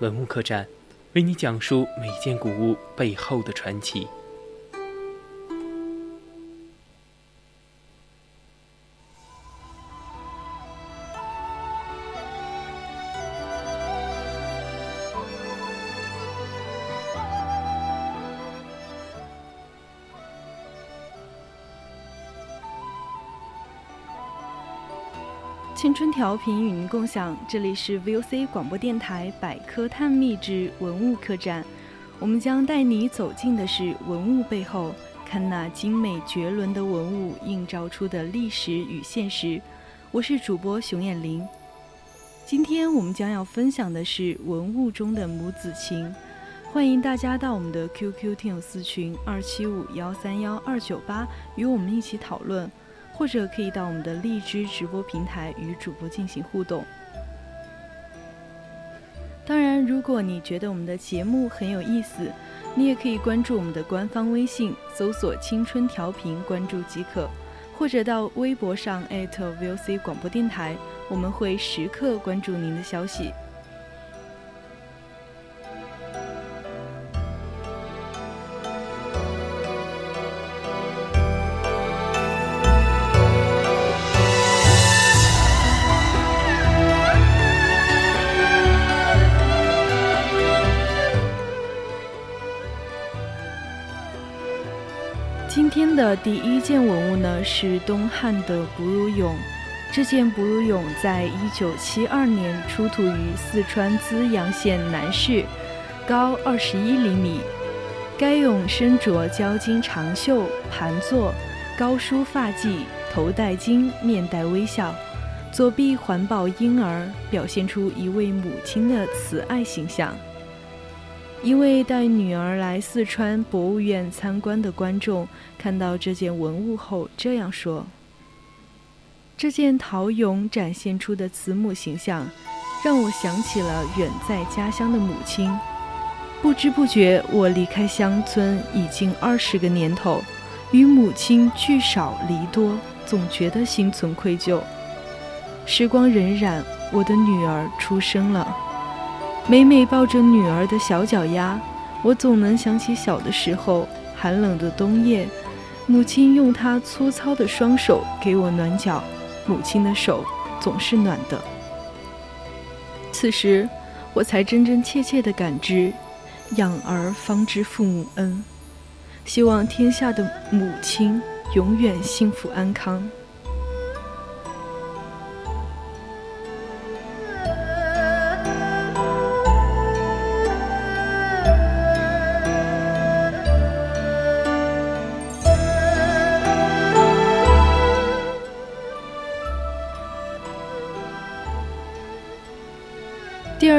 文物客栈，为你讲述每件古物背后的传奇。青春调频与您共享，这里是 VOC 广播电台百科探秘之文物客栈。我们将带你走进的是文物背后，看那精美绝伦的文物映照出的历史与现实。我是主播熊艳玲，今天我们将要分享的是文物中的母子情。欢迎大家到我们的 QQ 听友私群二七五幺三幺二九八与我们一起讨论。或者可以到我们的荔枝直播平台与主播进行互动。当然，如果你觉得我们的节目很有意思，你也可以关注我们的官方微信，搜索“青春调频”，关注即可；或者到微博上 @VOC 广播电台，我们会时刻关注您的消息。的第一件文物呢是东汉的哺乳俑，这件哺乳俑在一九七二年出土于四川资阳县南市，高二十一厘米。该俑身着交金长袖，盘坐，高梳发髻，头戴金，面带微笑，左臂环抱婴儿，表现出一位母亲的慈爱形象。一位带女儿来四川博物院参观的观众看到这件文物后这样说：“这件陶俑展现出的慈母形象，让我想起了远在家乡的母亲。不知不觉，我离开乡村已经二十个年头，与母亲聚少离多，总觉得心存愧疚。时光荏苒，我的女儿出生了。”每每抱着女儿的小脚丫，我总能想起小的时候，寒冷的冬夜，母亲用她粗糙的双手给我暖脚，母亲的手总是暖的。此时，我才真真切切地感知，养儿方知父母恩。希望天下的母亲永远幸福安康。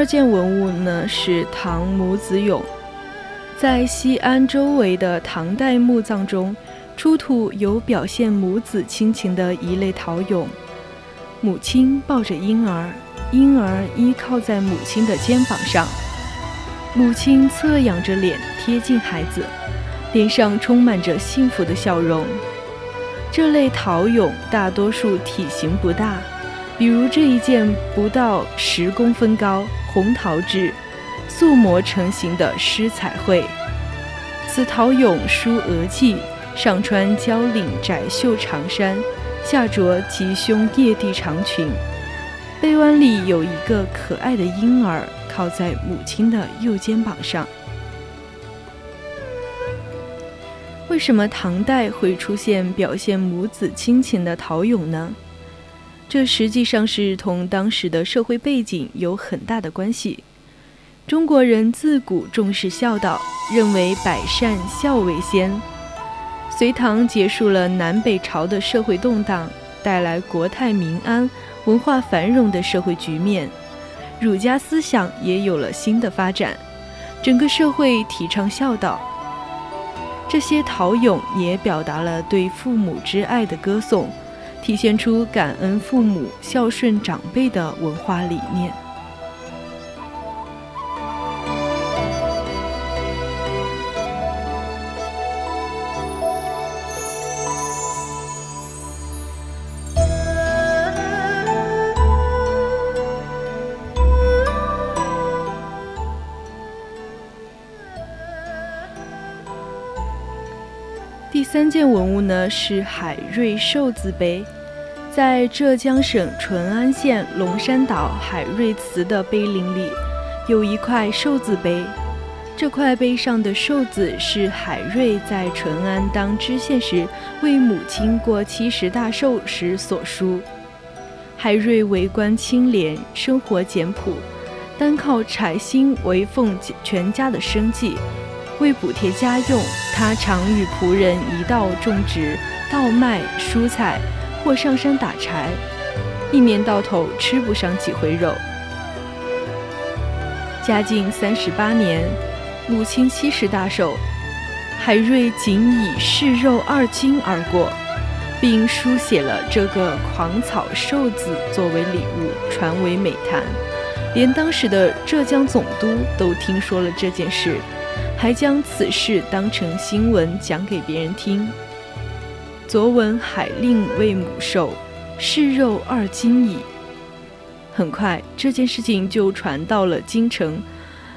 二件文物呢是唐母子俑，在西安周围的唐代墓葬中，出土有表现母子亲情的一类陶俑。母亲抱着婴儿，婴儿依靠在母亲的肩膀上，母亲侧仰着脸贴近孩子，脸上充满着幸福的笑容。这类陶俑大多数体型不大。比如这一件不到十公分高红陶制，素模成型的诗彩绘。此陶俑梳额髻，上穿交领窄袖长衫，下着及胸曳地长裙，背弯里有一个可爱的婴儿靠在母亲的右肩膀上。为什么唐代会出现表现母子亲情的陶俑呢？这实际上是同当时的社会背景有很大的关系。中国人自古重视孝道，认为百善孝为先。隋唐结束了南北朝的社会动荡，带来国泰民安、文化繁荣的社会局面，儒家思想也有了新的发展。整个社会提倡孝道。这些陶俑也表达了对父母之爱的歌颂，体现出感恩父母、孝顺长辈的文化理念。三件文物呢是海瑞寿字碑，在浙江省淳安县龙山岛海瑞祠的碑林里，有一块寿字碑。这块碑上的寿字是海瑞在淳安当知县时为母亲过七十大寿时所书。海瑞为官清廉，生活简朴，单靠柴薪为奉全家的生计。为补贴家用，他常与仆人一道种植稻麦、蔬菜，或上山打柴，一年到头吃不上几回肉。嘉靖三十八年，母亲七十大寿，海瑞仅以试肉二斤而过，并书写了这个狂草寿字作为礼物，传为美谈，连当时的浙江总督都听说了这件事。还将此事当成新闻讲给别人听。昨闻海令为母寿，试肉二斤矣。很快，这件事情就传到了京城，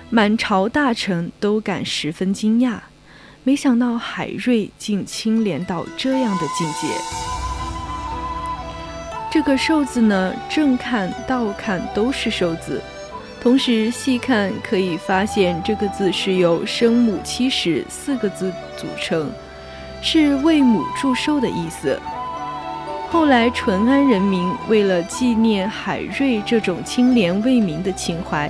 满朝大臣都感十分惊讶。没想到海瑞竟清廉到这样的境界。这个寿字呢，正看、倒看都是寿字。同时细看可以发现，这个字是由“生母七十”四个字组成，是为母祝寿的意思。后来淳安人民为了纪念海瑞这种清廉为民的情怀，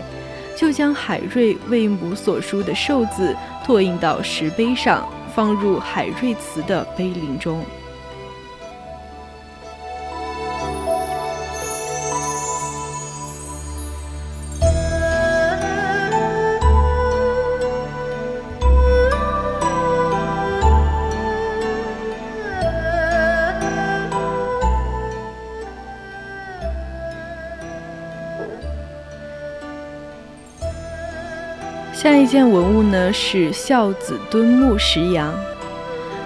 就将海瑞为母所书的寿字拓印到石碑上，放入海瑞祠的碑林中。下一件文物呢是孝子敦睦石羊。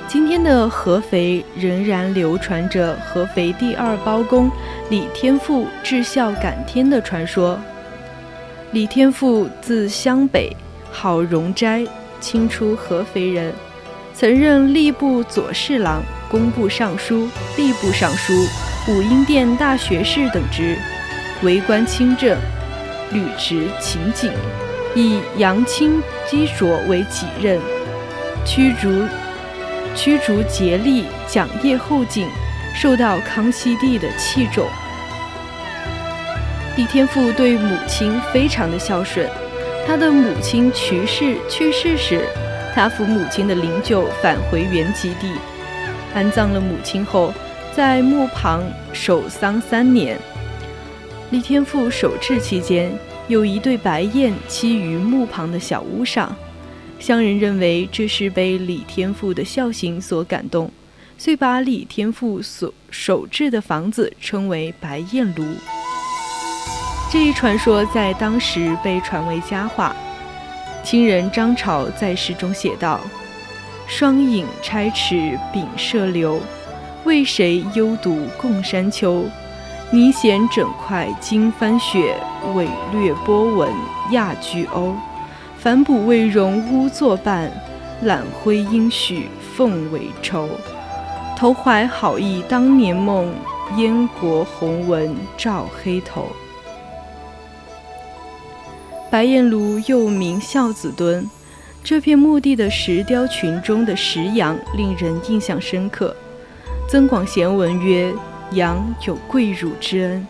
今天的合肥仍然流传着合肥第二包公李天富至孝感天的传说。李天富字湘北，号荣斋，清初合肥人，曾任吏部左侍郎、工部尚书、吏部尚书、武英殿大学士等职，为官清正，履职勤谨。以杨清基卓为己任，驱逐驱逐竭力，讲业后进，受到康熙帝的器重。李天父对母亲非常的孝顺，他的母亲去世去世时，他扶母亲的灵柩返回原籍地，安葬了母亲后，在墓旁守丧三年。李天父守制期间。有一对白雁栖于墓旁的小屋上，乡人认为这是被李天父的孝行所感动，遂把李天父所守制的房子称为白雁庐。这一传说在当时被传为佳话。亲人张潮在诗中写道：“双影钗尺秉射流，为谁幽独共山丘？”泥衔整块金帆雪，伟略波纹亚巨鸥。反哺未容乌作伴，揽辉应许凤尾愁。投怀好意当年梦，燕国红纹照黑头。白燕庐又名孝子墩，这片墓地的石雕群中的石羊令人印象深刻。增广贤文曰。羊有跪乳之恩，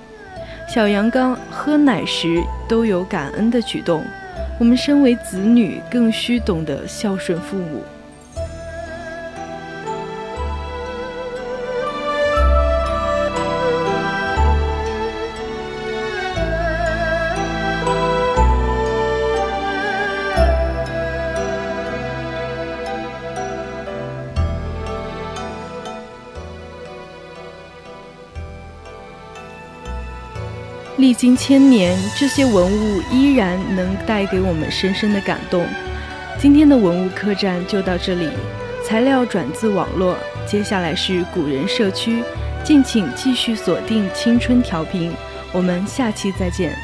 小羊羔喝奶时都有感恩的举动。我们身为子女，更需懂得孝顺父母。历经千年，这些文物依然能带给我们深深的感动。今天的文物客栈就到这里，材料转自网络。接下来是古人社区，敬请继续锁定青春调频，我们下期再见。